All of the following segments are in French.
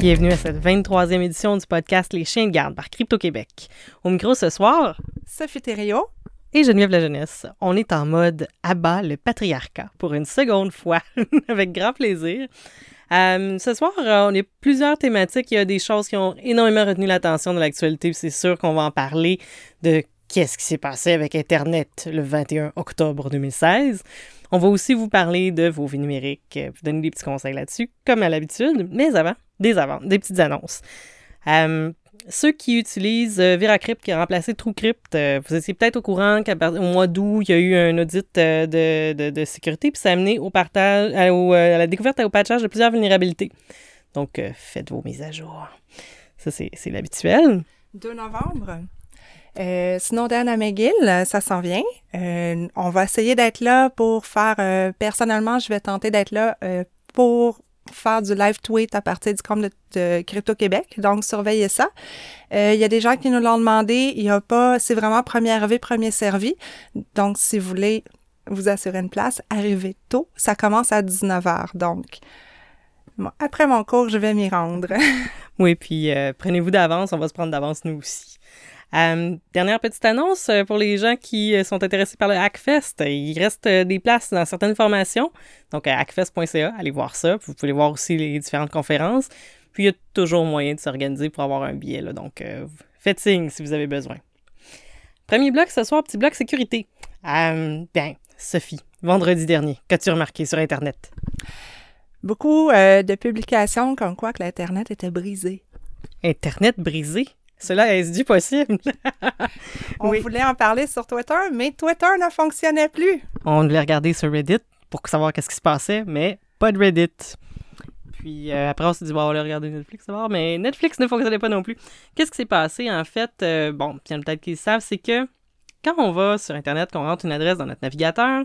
Bienvenue à cette 23e édition du podcast Les Chiens de garde par Crypto-Québec. Au micro ce soir, Sophie Thériault et Geneviève La Jeunesse. On est en mode abat le patriarcat pour une seconde fois, avec grand plaisir. Euh, ce soir, euh, on a plusieurs thématiques. Il y a des choses qui ont énormément retenu l'attention de l'actualité. C'est sûr qu'on va en parler de qu'est-ce qui s'est passé avec Internet le 21 octobre 2016. On va aussi vous parler de vos vies numériques, euh, vous donner des petits conseils là-dessus, comme à l'habitude. Mais avant, des avant, des petites annonces. Euh, ceux qui utilisent euh, VeraCrypt qui a remplacé TrueCrypt, euh, vous étiez peut-être au courant qu'au mois d'août, il y a eu un audit euh, de, de, sécurité, puis ça a amené au partage, à, la découverte et au patchage de plusieurs vulnérabilités. Donc, faites vos mises à jour. Ça, c'est l'habituel. 2 novembre. Euh, Snowden à McGill, ça s'en vient. On va essayer d'être là pour faire... personnellement, je vais tenter d'être là pour faire du live tweet à partir du compte de, de Crypto Québec. Donc, surveillez ça. Euh, Il y a des gens qui nous l'ont demandé. Il y a pas... C'est vraiment premier arrivé, premier servi. Donc, si vous voulez vous assurer une place, arrivez tôt. Ça commence à 19h. Donc, après mon cours, je vais m'y rendre. Oui, puis euh, prenez-vous d'avance, on va se prendre d'avance nous aussi. Euh, dernière petite annonce euh, pour les gens qui euh, sont intéressés par le Hackfest. Il reste des places dans certaines formations. Donc, à hackfest.ca, allez voir ça. Vous pouvez voir aussi les différentes conférences. Puis, il y a toujours moyen de s'organiser pour avoir un billet. Là. Donc, euh, faites signe si vous avez besoin. Premier bloc ce soir, petit bloc sécurité. Euh, bien, Sophie, vendredi dernier, qu'as-tu remarqué sur Internet? Beaucoup euh, de publications comme quoi que l'Internet était brisé. Internet brisé? Cela est-ce du possible? On Oui. voulait en parler sur Twitter, mais Twitter ne fonctionnait plus. On voulait regarder sur Reddit pour savoir qu'est-ce qui se passait, mais pas de Reddit. Puis euh, après, on s'est dit, bon, on va aller regarder Netflix d'abord, mais Netflix ne fonctionnait pas non plus. Qu'est-ce qui s'est passé, en fait? Euh, bon, puis il y en a peut-être qui le savent, c'est que quand on va sur Internet, qu'on rentre une adresse dans notre navigateur,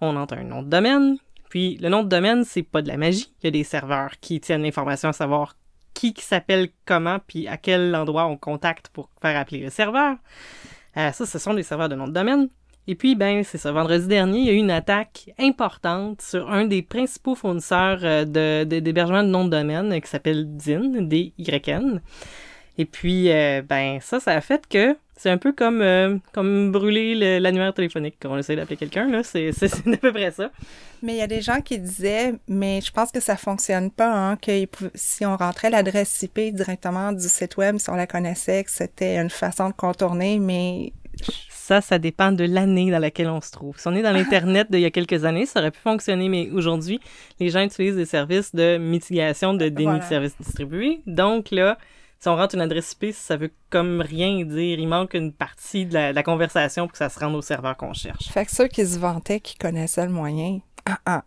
on entre un nom de domaine, puis le nom de domaine, c'est pas de la magie. Il y a des serveurs qui tiennent l'information à savoir qui, s'appelle comment, puis à quel endroit on contacte pour faire appeler le serveur. Euh, ça, ce sont des serveurs de nom de domaine. Et puis, ben, c'est ça. Vendredi dernier, il y a eu une attaque importante sur un des principaux fournisseurs euh, de, de- d'hébergement de nom de domaine euh, qui s'appelle DYN, D-Y-N. Et puis, euh, ben, ça, ça a fait que c'est un peu comme, euh, comme brûler le- l'annuaire téléphonique quand on essaie d'appeler quelqu'un, là. C'est, à peu près ça. Mais il y a des gens qui disaient, mais je pense que ça fonctionne pas, hein, que si on rentrait l'adresse IP directement du site web, si on la connaissait, que c'était une façon de contourner, mais Ça, ça dépend de l'année dans laquelle on se trouve. Si on est dans l'Internet d'il y a quelques années, ça aurait pu fonctionner, mais aujourd'hui, les gens utilisent des services de mitigation de déni Voilà. de services distribués. Donc là, si on rentre une adresse IP, ça veut comme rien dire. Il manque une partie de la, de la conversation pour que ça se rende au serveur qu'on cherche. fait que ceux qui se vantaient qui connaissaient le moyen, ah, ah.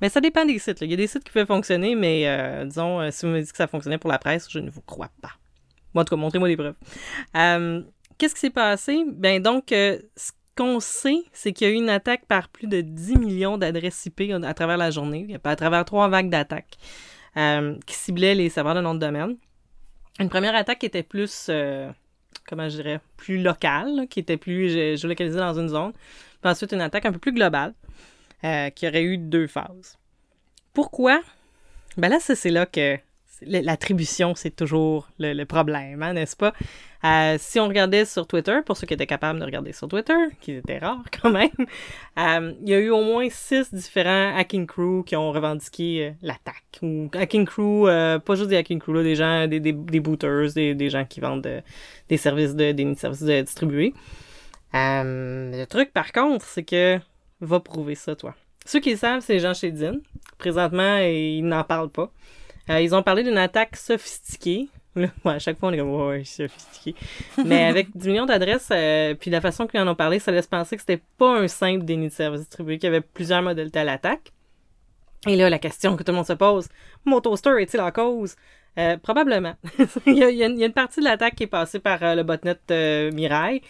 Mais ça dépend des sites. là. Il y a des sites qui peuvent fonctionner, mais euh, disons, euh, si vous me dites que ça fonctionnait pour la presse, je ne vous crois pas. Moi, en tout cas, montrez-moi des preuves. Euh, Qu'est-ce qui s'est passé? Ben donc, ce qu'on sait, c'est qu'il y a eu une attaque par plus de 10 millions d'adresses IP à travers la journée, à travers trois vagues d'attaques qui ciblaient les serveurs de nom de domaine. Une première attaque qui était plus, euh, comment je dirais, plus locale, qui était plus gé- géolocalisée dans une zone. Puis ensuite, une attaque un peu plus globale euh, qui aurait eu deux phases. Pourquoi? Ben là, c'est là que l'attribution, c'est toujours le, problème, hein, n'est-ce pas? Euh, si on regardait sur Twitter, pour ceux qui étaient capables de regarder sur Twitter, qui étaient rares quand même, euh, il y a eu au moins six différents hacking crew qui ont revendiqué euh, l'attaque. Ou hacking crew, pas juste des hacking crew, là, des gens, des, des, des booters, des, des gens qui vendent des services de, des services de distribués. Le truc, par contre, c'est que va prouver ça, toi. Ceux qui le savent, c'est les gens chez Din. Présentement, ils n'en parlent pas. Euh, ils ont parlé d'une attaque sophistiquée. Là, ouais, à chaque fois, on est comme, ouais, sophistiqué. Mais avec 10 millions d'adresses, euh, puis la façon qu'ils en ont parlé, ça laisse penser que c'était pas un simple déni de service distribué, qu'il y avait plusieurs modalités à l'attaque. Et là, la question que tout le monde se pose, mon toaster est-il en cause? Euh, probablement. il, y a, il y a une partie de l'attaque qui est passée par euh, le botnet euh, Mirai,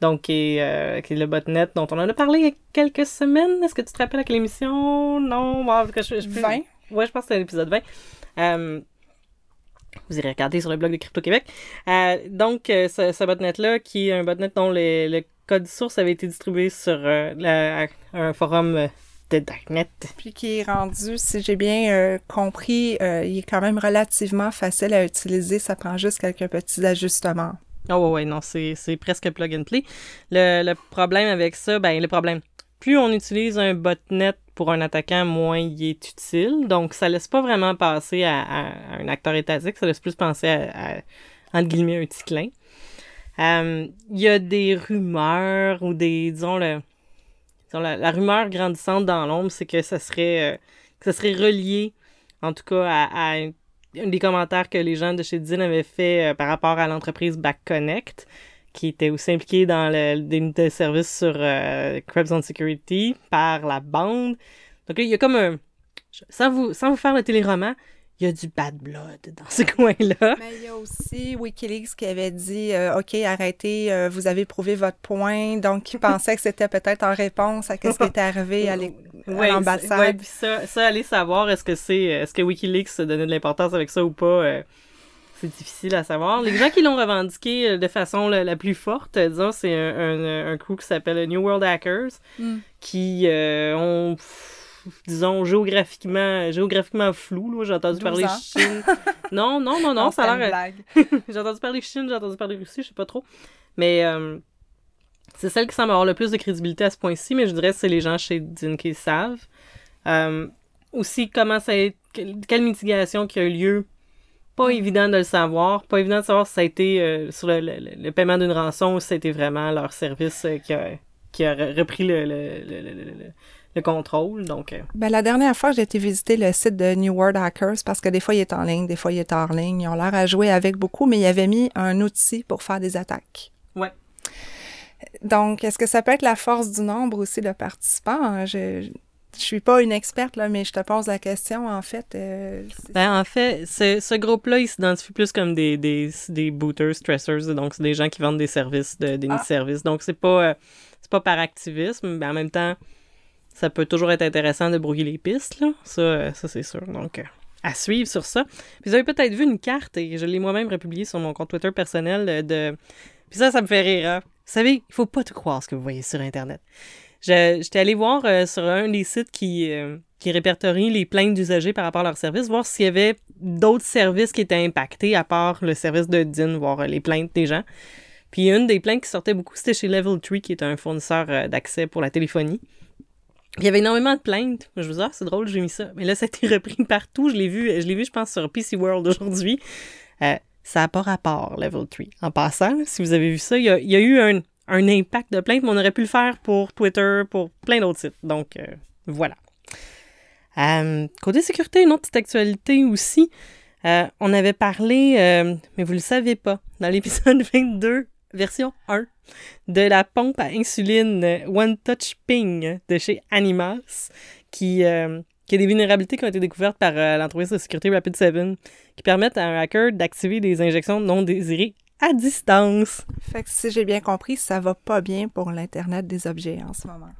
donc qui est, euh, qui est le botnet dont on en a parlé il y a quelques semaines. Est-ce que tu te rappelles à quelle émission? Non, bon, je, je, je, 20. Ouais, je pense que c'était l'épisode 20. Euh, vous irez regarder sur le blog de Crypto-Québec. Euh, donc, euh, ce, ce botnet-là, qui est un botnet dont le, le code source avait été distribué sur la- un forum de Darknet. Puis qui est rendu, si j'ai bien compris, il est quand même relativement facile à utiliser. Ça prend juste quelques petits ajustements. Oh ouais, ouais non, c'est presque plug and play. Le, le, problème avec ça, ben le problème, plus on utilise un botnet pour un attaquant, moins il est utile. Donc ça laisse pas vraiment passer à, un acteur étatique, ça laisse plus penser à, entre guillemets, un petit clin. Euh, il y a des rumeurs ou des, disons, le, la, rumeur grandissante dans l'ombre, c'est que ça serait, euh, ça serait relié, en tout cas, à, à un des commentaires que les gens de chez Din avaient fait euh, par rapport à l'entreprise BackConnect, qui était aussi impliquée dans le, de service sur euh, Krebs on Security par la bande. Donc il y a comme un... Sans vous, sans vous faire le téléroman, il y a du bad blood dans ce coin-là. Mais il y a aussi Wikileaks qui avait dit euh, OK, arrêtez, euh, vous avez prouvé votre point. Donc, il pensait que c'était peut-être en réponse à ce qui était arrivé à l'ambassade. Oui, puis ça, ça, allez savoir, est-ce que c'est est-ce que Wikileaks donnait de l'importance avec ça ou pas euh, c'est difficile à savoir. Les gens qui l'ont revendiqué de façon la, plus forte, disons, c'est un, un, crew qui s'appelle New World Hackers, hmm. qui ont disons, géographiquement, géographiquement flou. J'ai entendu parler Chine. Non, non, non, non, ça a l'air. j'ai entendu parler Chine, j'ai entendu parler Russie, je sais pas trop. Mais euh, c'est celle qui semble avoir le plus de crédibilité à ce point-ci, mais je dirais que c'est les gens chez Din qui savent. Euh, aussi, comment ça a quelle mitigation qui a eu lieu. Pas évident de le savoir. Pas évident de savoir si ça a été euh, sur le, paiement d'une rançon ou si c'était vraiment leur service qui, a, qui a repris le, le contrôle. Donc, euh. ben, la dernière fois, j'ai été visiter le site de New World Hackers parce que des fois, il est en ligne, des fois, il est hors ligne. Ils ont l'air à jouer avec beaucoup, mais ils avaient mis un outil pour faire des attaques. Ouais. Donc, est-ce que ça peut être la force du nombre aussi de participants? Je, je suis pas une experte, là, mais je te pose la question, en fait. Euh, ben, en fait, ce groupe-là, il s'identifie plus comme des, des, des booters, stressors, donc c'est des gens qui vendent des services, de, des ah. services. Donc, c'est pas, euh, c'est pas par activisme, mais en même temps, ça peut toujours être intéressant de brouiller les pistes, là. Ça, euh, ça c'est sûr. Donc, euh, à suivre sur ça. Puis vous avez peut-être vu une carte, et je l'ai moi-même republiée sur mon compte Twitter personnel, de... Puis ça, ça me fait rire, hein. Vous savez, il faut pas tout croire ce que vous voyez sur Internet. J'étais allé voir sur un des sites qui, qui répertorie les plaintes d'usagers par rapport à leur service, voir s'il y avait d'autres services qui étaient impactés à part le service de DIN, voir les plaintes des gens. Puis une des plaintes qui sortait beaucoup, c'était chez Level 3, qui est un fournisseur d'accès pour la téléphonie. Il y avait énormément de plaintes. Je vous dis, ah, c'est drôle, j'ai mis ça. Mais là, ça a été repris partout. Je l'ai vu, je l'ai vu, je pense, sur PC World aujourd'hui. Euh, ça n'a pas rapport, Level 3. En passant, si vous avez vu ça, il y a, eu un, impact de plaintes, mais on aurait pu le faire pour Twitter, pour plein d'autres sites. Donc, euh, voilà. Euh, côté sécurité, une autre petite actualité aussi. on avait parlé, mais vous ne le savez pas, dans l'épisode 22, version 1, de la pompe à insuline One Touch Ping de chez Animas, qui, euh, qui a des vulnérabilités qui ont été découvertes par euh, l'entreprise de sécurité Rapid7, qui permettent à un hacker d'activer des injections non désirées à distance. Fait que si j'ai bien compris, ça va pas bien pour l'Internet des objets en ce moment.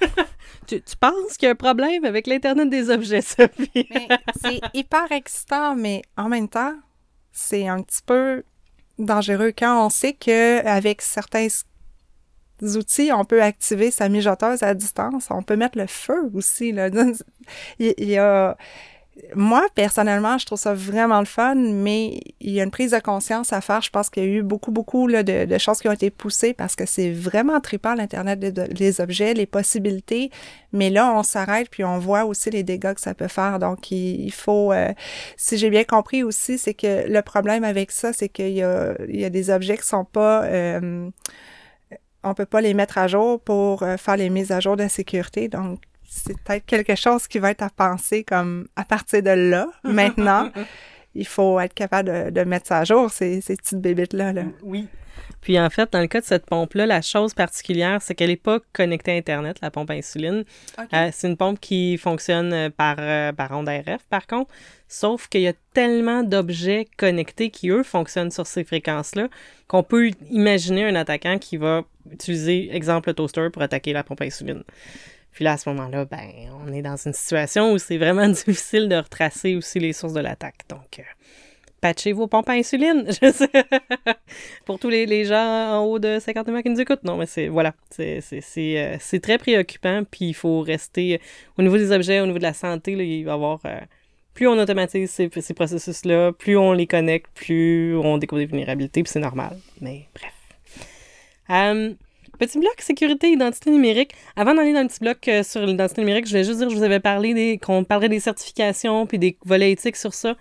tu, tu, penses qu'il y a un problème avec l'Internet des objets, Sophie? c'est hyper excitant, mais en même temps, c'est un petit peu dangereux quand on sait que avec certains outils, on peut activer sa mijoteuse à distance. On peut mettre le feu aussi. Là. Il y a moi, personnellement, je trouve ça vraiment le fun, mais il y a une prise de conscience à faire. Je pense qu'il y a eu beaucoup, beaucoup là, de, choses qui ont été poussées parce que c'est vraiment trippant l'Internet des, objets, les possibilités. Mais là, on s'arrête puis on voit aussi les dégâts que ça peut faire. Donc, il, faut, euh, si j'ai bien compris aussi, c'est que le problème avec ça, c'est qu'il y a, il y a des objets qui sont pas... Euh, on peut pas les mettre à jour pour euh, faire les mises à jour de sécurité. Donc, c'est peut-être quelque chose qui va être à penser comme à partir de là, maintenant. il faut être capable de, mettre ça à jour, ces, ces petites bébites-là. Là. Oui. Puis en fait, dans le cas de cette pompe-là, la chose particulière, c'est qu'elle n'est pas connectée à Internet, la pompe à insuline. Euh, c'est une pompe qui fonctionne euh, par, euh, par onde RF, par contre. Sauf qu'il y a tellement d'objets connectés qui, eux, fonctionnent sur ces fréquences-là qu'on peut imaginer un attaquant qui va utiliser, exemple, le toaster pour attaquer la pompe à insuline. Puis là, à ce moment-là, ben, on est dans une situation où c'est vraiment difficile de retracer aussi les sources de l'attaque. Donc, euh, patchez vos pompes à insuline. Je sais. Pour tous les, les, gens en haut de 50 ans qui nous écoutent. Non, mais c'est voilà, c'est euh, très préoccupant. Puis il faut rester au niveau des objets, au niveau de la santé, là, il va y avoir. Euh, plus on automatise ces, ces processus-là, plus on les connecte, plus on découvre des vulnérabilités, puis c'est normal. Mais bref. Euh, petit bloc sécurité, identité numérique. Avant d'aller dans le petit bloc euh, sur l'identité numérique, je vais juste dire que je vous avais parlé des, qu'on parlerait des certifications puis des volets éthiques sur ça.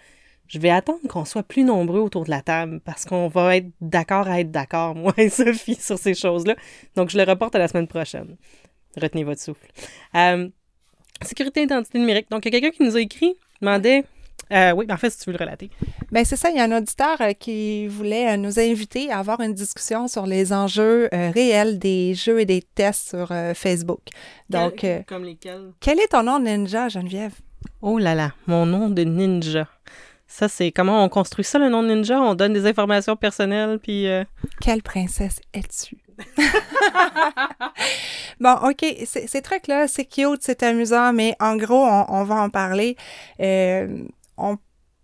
Je vais attendre qu'on soit plus nombreux autour de la table parce qu'on va être d'accord à être d'accord, moi et Sophie, sur ces choses-là. Donc, je le reporte à la semaine prochaine. Retenez votre souffle. Euh, sécurité, identité numérique. Donc, il y a quelqu'un qui nous a écrit, demandait euh, oui, mais en fait, si tu veux le relater. Bien, c'est ça. Il y a un auditeur euh, qui voulait euh, nous inviter à avoir une discussion sur les enjeux réels des jeux et des tests sur Facebook. Donc, comme lesquels? Quel est ton nom de ninja, Geneviève? Oh là là, mon nom de ninja. Ça, c'est comment on construit ça, le nom de ninja? On donne des informations personnelles, puis... Quelle princesse es-tu? bon, OK, ces trucs-là, c'est cute, c'est amusant, mais en gros, on, va en parler on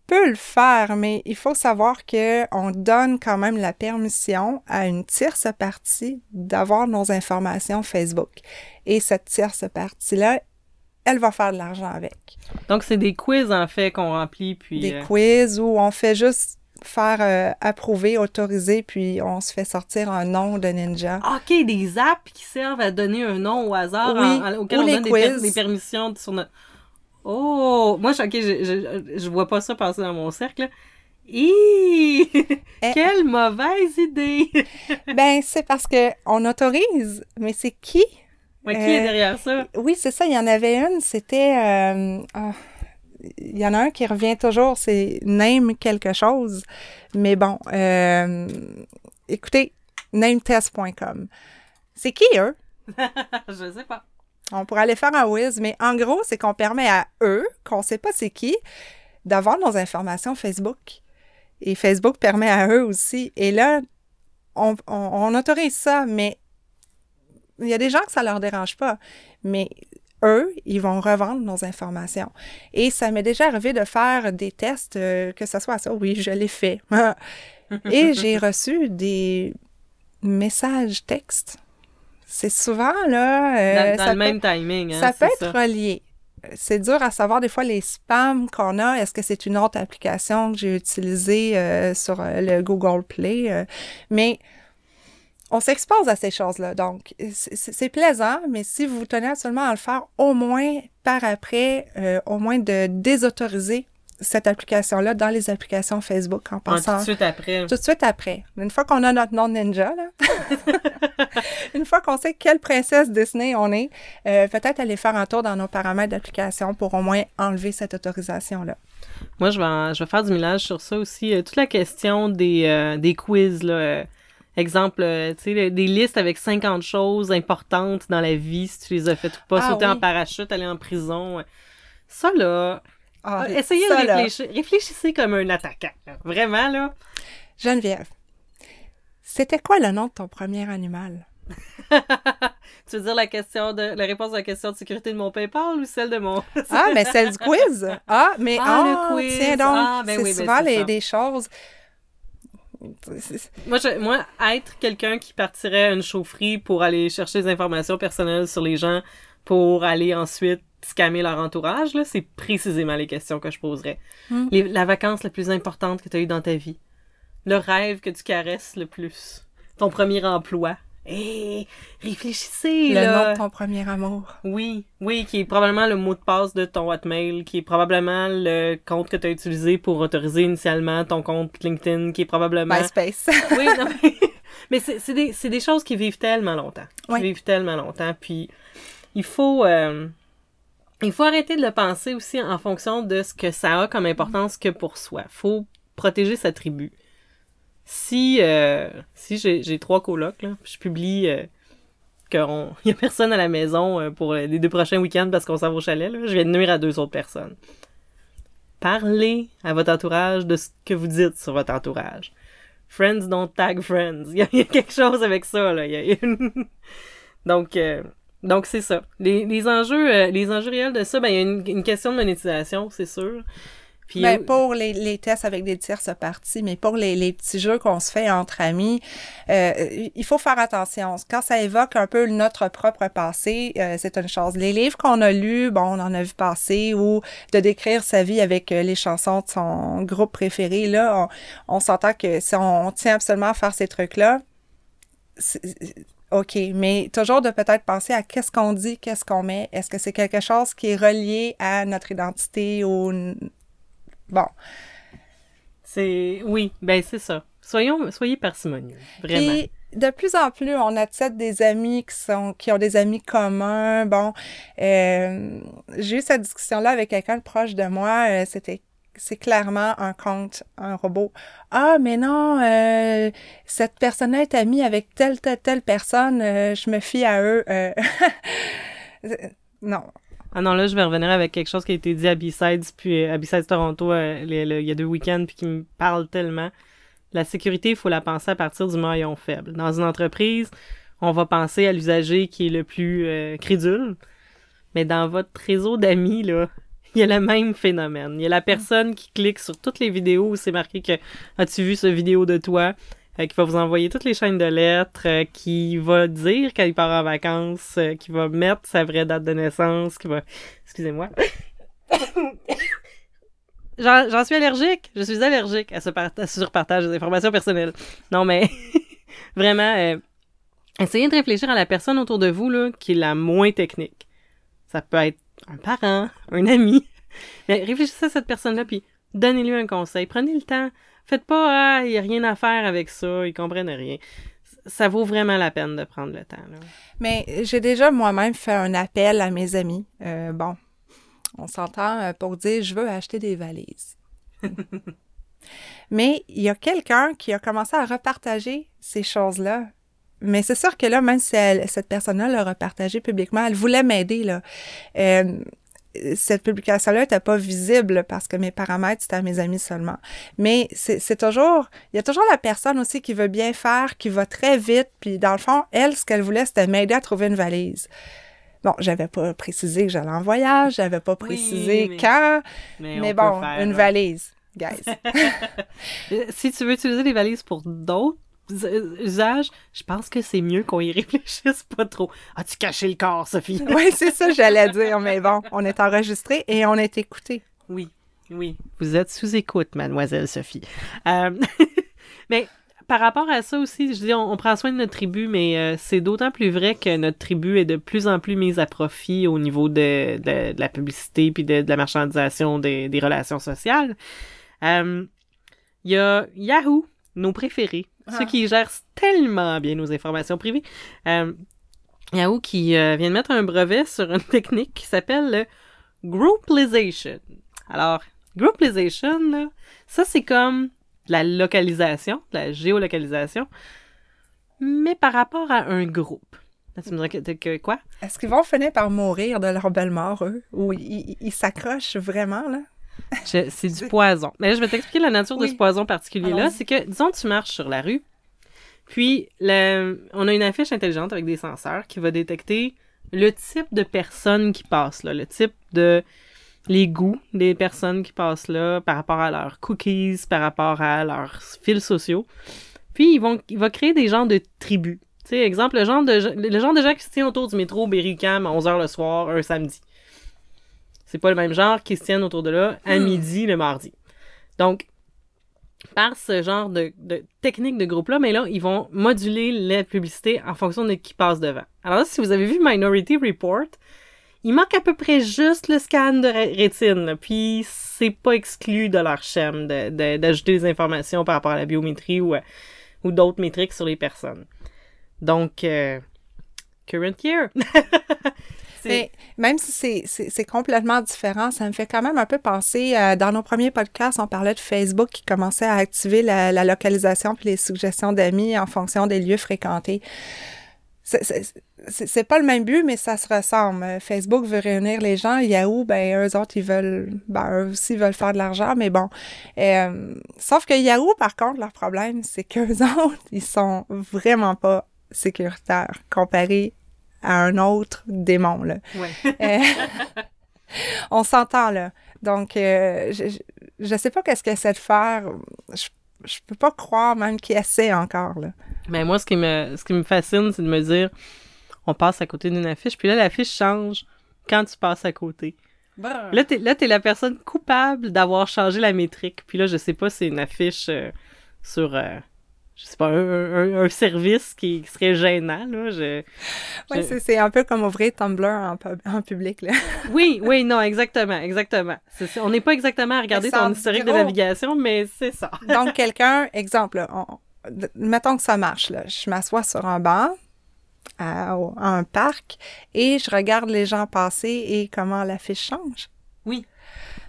peut le faire, mais il faut savoir qu'on donne quand même la permission à une tierce partie d'avoir nos informations Facebook. Et cette tierce partie-là, elle va faire de l'argent avec. Donc, c'est des quiz, en fait, qu'on remplit, puis... Des euh, quiz où on fait juste faire euh, approuver, autoriser, puis on se fait sortir un nom de ninja. OK, des apps qui servent à donner un nom au hasard oui, auquel on donne des, des, permissions sur notre... Oh! Moi, je, je, je, vois pas ça passer dans mon cercle. Eh. Quelle mauvaise idée! ben, c'est parce que on autorise, mais c'est qui? qui est euh, derrière ça? Oui, c'est ça. Il y en avait une, c'était... Euh, ah, il y en a un qui revient toujours, c'est name quelque chose. Mais bon, euh, écoutez, nametest.com. C'est qui, eux? je sais pas. On pourrait aller faire un whiz, mais en gros, c'est qu'on permet à eux, qu'on ne sait pas c'est qui, d'avoir nos informations Facebook. Et Facebook permet à eux aussi. Et là, on, autorise ça, mais il y a des gens que ça ne leur dérange pas. Mais eux, ils vont revendre nos informations. Et ça m'est déjà arrivé de faire des tests, euh, que ce soit ça, oui, je l'ai fait. Et j'ai reçu des messages textes c'est souvent là. Euh, dans, le même timing. Hein, ça peut être relié. C'est dur à savoir des fois les spams qu'on a. Est-ce que c'est une autre application que j'ai utilisée euh, sur euh, le Google Play? mais on s'expose à ces choses-là. Donc, c'est plaisant, mais si vous tenez absolument à le faire, au moins par après, au moins de désautoriser cette application-là dans les applications Facebook en pensant. tout de suite après. Tout de suite après. Une fois qu'on a notre nom ninja, là, une fois qu'on sait quelle princesse Disney on est, euh, peut-être aller faire un tour dans nos paramètres d'application pour au moins enlever cette autorisation-là. Moi, je vais, je vais faire du millage sur ça aussi. Euh, toute la question des, euh, des quiz, là. exemple, tu sais, des listes avec 50 choses importantes dans la vie, si tu les as faites ou pas, ah sauter en parachute, aller en prison. Ça, là, ah, ah, essayez de réfléchir. Réfléchissez comme un attaquant. Vraiment, là. Geneviève, c'était quoi le nom de ton premier animal? tu veux dire la question de la réponse à la question de sécurité de mon PayPal ou celle de mon Ah, mais celle du quiz. Ah, mais ah, le ah, quiz. Tiens donc, ah, ben c'est ben souvent les, des choses. Moi, moi, être quelqu'un qui partirait à une chaufferie pour aller chercher des informations personnelles sur les gens pour aller ensuite scammer leur entourage, là, c'est précisément les questions que je poserais. Hmm. la vacance la plus importante que tu as eue dans ta vie. Le rêve que tu caresses le plus. Ton premier emploi. Hé, réfléchissez, le nom de ton premier amour. Oui, oui, qui est probablement le mot de passe de ton Hotmail, qui est probablement le compte que tu as utilisé pour autoriser initialement ton compte LinkedIn, qui est probablement... MySpace. oui, non, mais, c'est des, des, choses qui vivent tellement longtemps. Qui vivent tellement longtemps, puis il faut... Euh, il faut arrêter de le penser aussi en fonction de ce que ça a comme importance que pour soi. faut protéger sa tribu. Si, euh, si j'ai trois colocs, là, je publie euh, qu'il n'y a personne à la maison euh, pour les deux prochains week-ends parce qu'on s'en va au chalet, là, je vais nuire à deux autres personnes. Parlez à votre entourage de ce que vous dites sur votre entourage. Friends don't tag friends. Il y, a quelque chose avec ça, là. Donc, euh, donc, c'est ça. Les, les enjeux, euh, les enjeux réels de ça, ben, il y a une, question de monétisation, c'est sûr. Puis, ben, pour les, les, tests avec des tierces parties, mais pour les, les petits jeux qu'on se fait entre amis, euh, il faut faire attention. Quand ça évoque un peu notre propre passé, euh, c'est une chose. Les livres qu'on a lus, bon, on en a vu passer, ou de décrire sa vie avec euh, les chansons de son groupe préféré, là, on, on s'entend que si on, tient absolument à faire ces trucs-là, OK, mais toujours de peut-être penser à qu'est-ce qu'on dit, qu'est-ce qu'on met. Est-ce que c'est quelque chose qui est relié à notre identité ou bon. C'est oui, ben c'est ça. Soyons soyez parcimonieux, vraiment. Et de plus en plus, on accepte des amis qui sont qui ont des amis communs. Bon, euh, j'ai eu cette discussion là avec quelqu'un de proche de moi. Euh, c'était c'est clairement un compte, un robot. Ah, mais non, euh, cette personne-là est amie avec telle, telle, telle personne, euh, je me fie à eux. Euh. non. Ah non, là, je vais revenir avec quelque chose qui a été dit à B-Sides, puis à B-Sides Toronto, il y a deux week-ends, puis qui me parle tellement. La sécurité, il faut la penser à partir du maillon faible. Dans une entreprise, on va penser à l'usager qui est le plus crédule. Mais dans votre réseau d'amis, là, il y a le même phénomène. Il y a la personne qui clique sur toutes les vidéos où c'est marqué que as-tu vu ce vidéo de toi? Euh, qui va vous envoyer toutes les chaînes de lettres, euh, qui va dire qu'il part en vacances, euh, qui va mettre sa vraie date de naissance, qui va... Excusez-moi. J'en suis allergique. Je suis allergique à ce, surpartage des informations personnelles. Non, mais vraiment, essayez de réfléchir à la personne autour de vous là, qui est la moins technique. Ça peut être un parent, un ami. Mais réfléchissez à cette personne-là, puis donnez-lui un conseil. Prenez le temps. Faites pas, ah, il n'y a rien à faire avec ça, ils comprennent rien. Ça vaut vraiment la peine de prendre le temps. Là. Mais j'ai déjà moi-même fait un appel à mes amis. Euh, bon, on s'entend euh, pour dire je veux acheter des valises. Mais il y a quelqu'un qui a commencé à repartager ces choses-là mais c'est sûr que là, même si cette personne-là l'a repartagé publiquement, elle voulait m'aider, là. Euh, cette publication-là n'était pas visible parce que mes paramètres, c'était à mes amis seulement. Mais c'est toujours, il y a toujours la personne aussi qui veut bien faire, qui va très vite, puis dans le fond, elle, ce qu'elle voulait, c'était m'aider à trouver une valise. Bon, j'avais pas précisé que j'allais en voyage, j'avais pas précisé quand, mais, bon, une valise, guys. si tu veux utiliser les valises pour d'autres usage, je pense que c'est mieux qu'on y réfléchisse pas trop. As-tu caché le corps, Sophie? oui, c'est ça, j'allais dire, mais bon, on est enregistré et on est écouté. Oui, oui. Vous êtes sous écoute, mademoiselle Sophie. Euh, mais par rapport à ça aussi, je dis, on, prend soin de notre tribu, mais euh, c'est d'autant plus vrai que notre tribu est de plus en plus mise à profit au niveau de, de, la publicité puis de, la marchandisation des, des relations sociales. Euh, il y a Yahoo, nos préférés, ceux ah. qui gèrent tellement bien nos informations privées. Euh, Yahoo qui euh, vient de mettre un brevet sur une technique qui s'appelle le groupalization. Alors, groupalization, ça c'est comme la localisation, la géolocalisation, mais par rapport à un groupe. Tu me dirais que, quoi? Est-ce qu'ils vont finir par mourir de leur belle mort, eux? Ou ils s'accrochent vraiment, là? c'est du poison. Mais là, je vais t'expliquer la nature de ce poison particulier-là. C'est que, disons, tu marches sur la rue, puis on a une affiche intelligente avec des senseurs qui va détecter le type de personnes qui passent là, le type de les goûts des personnes qui passent là par rapport à leurs cookies, par rapport à leurs fils sociaux. Puis ils vont, il va créer des genres de tribus. Tu sais, exemple, le genre de, le genre de gens qui se tiennent autour du métro Berry-UQAM à 11h le soir, un samedi. C'est pas le même genre qui se tiennent autour de là à hmm. midi le mardi. Donc, par ce genre de, technique de groupe-là, mais là, ils vont moduler la publicité en fonction de qui passe devant. Alors là, si vous avez vu Minority Report, il manque à peu près juste le scan de rétine, puis c'est pas exclu de leur chaîne d'ajouter des informations par rapport à la biométrie ou, ou d'autres métriques sur les personnes. Donc, euh, current year. Même si c'est complètement différent, ça me fait quand même un peu penser, euh, dans nos premiers podcasts, on parlait de Facebook qui commençait à activer la, localisation puis les suggestions d'amis en fonction des lieux fréquentés. C'est pas le même but, mais ça se ressemble. Facebook veut réunir les gens. Yahoo, ben, eux autres, ils veulent, ben, eux aussi veulent faire de l'argent, mais bon. Euh, sauf que Yahoo, par contre, leur problème, c'est qu'eux autres, ils sont vraiment pas sécuritaires comparés à un autre démon, là. Ouais. Euh, on s'entend, là. Donc, euh, je sais pas qu'est-ce qu'il essaie de faire. Je, je peux pas croire même qu'il essaie encore, là. Mais moi, ce qui me, ce qui me fascine, c'est de me dire, on passe à côté d'une affiche, puis là, l'affiche change quand tu passes à côté. Là, t'es, là, t'es la personne coupable d'avoir changé la métrique. Puis là, je sais pas, c'est une affiche euh, sur, euh, je sais pas, un, un- un service qui, qui serait gênant, là. Je, Ouais, je- c'est, un peu comme ouvrir Tumblr en, pub- en public, là. Oui, oui, non, exactement, exactement. On n'est pas exactement à regarder ton historique de navigation, mais c'est ça. Donc, quelqu'un, exemple, là, on- mettons que ça marche, là. Je m'assois sur un banc à, à un parc et je regarde les gens passer et comment l'affiche change.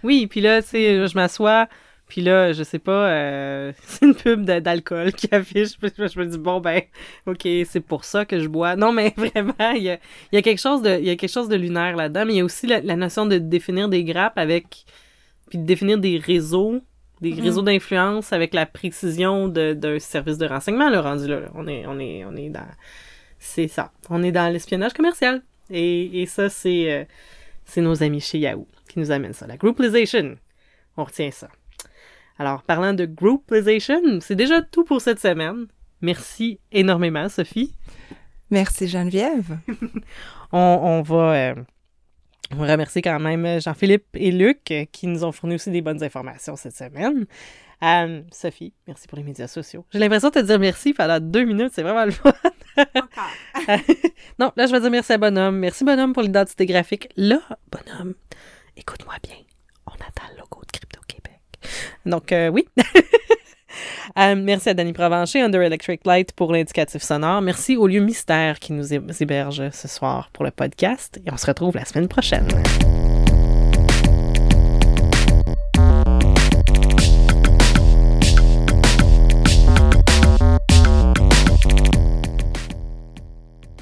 Oui, puis là, tu sais, je m'assois, puis là, je sais pas, euh, c'est une pub d'alcool qui affiche, puis je, me dis, bon, ben, OK, c'est pour ça que je bois. Non, mais vraiment, il y a, il y a quelque chose de, il y a quelque chose de lunaire là-dedans, mais il y a aussi la, la notion de définir des grappes avec, puis de définir des réseaux, des Mhm. réseaux d'influence avec la précision d'un service de renseignement, le rendu là. là. On est, on est, on est dans, c'est ça. On est dans l'espionnage commercial. Et, et ça, c'est, euh, nos amis chez Yahoo qui nous amènent ça. La grouplisation. On retient ça. Alors, parlant de grouplisation, c'est déjà tout pour cette semaine. Merci énormément, Sophie. Merci Geneviève. On, on va, euh, on va remercier quand même Jean-Philippe et Luc euh, qui nous ont fourni aussi des bonnes informations cette semaine. Euh, Sophie, merci pour les médias sociaux. J'ai l'impression de te dire merci pendant deux minutes, c'est vraiment le fun. non, là, je vais dire merci à Bonhomme. Merci, Bonhomme, pour l'identité graphique. Là, Bonhomme, écoute-moi bien. On attend Crypto-Québec. Donc, euh, oui. Euh, merci à Danny Provencher, Under Electric Light, pour l'indicatif sonore. Merci au lieu mystère qui nous hé- héberge ce soir pour le podcast. Et on se retrouve la semaine prochaine.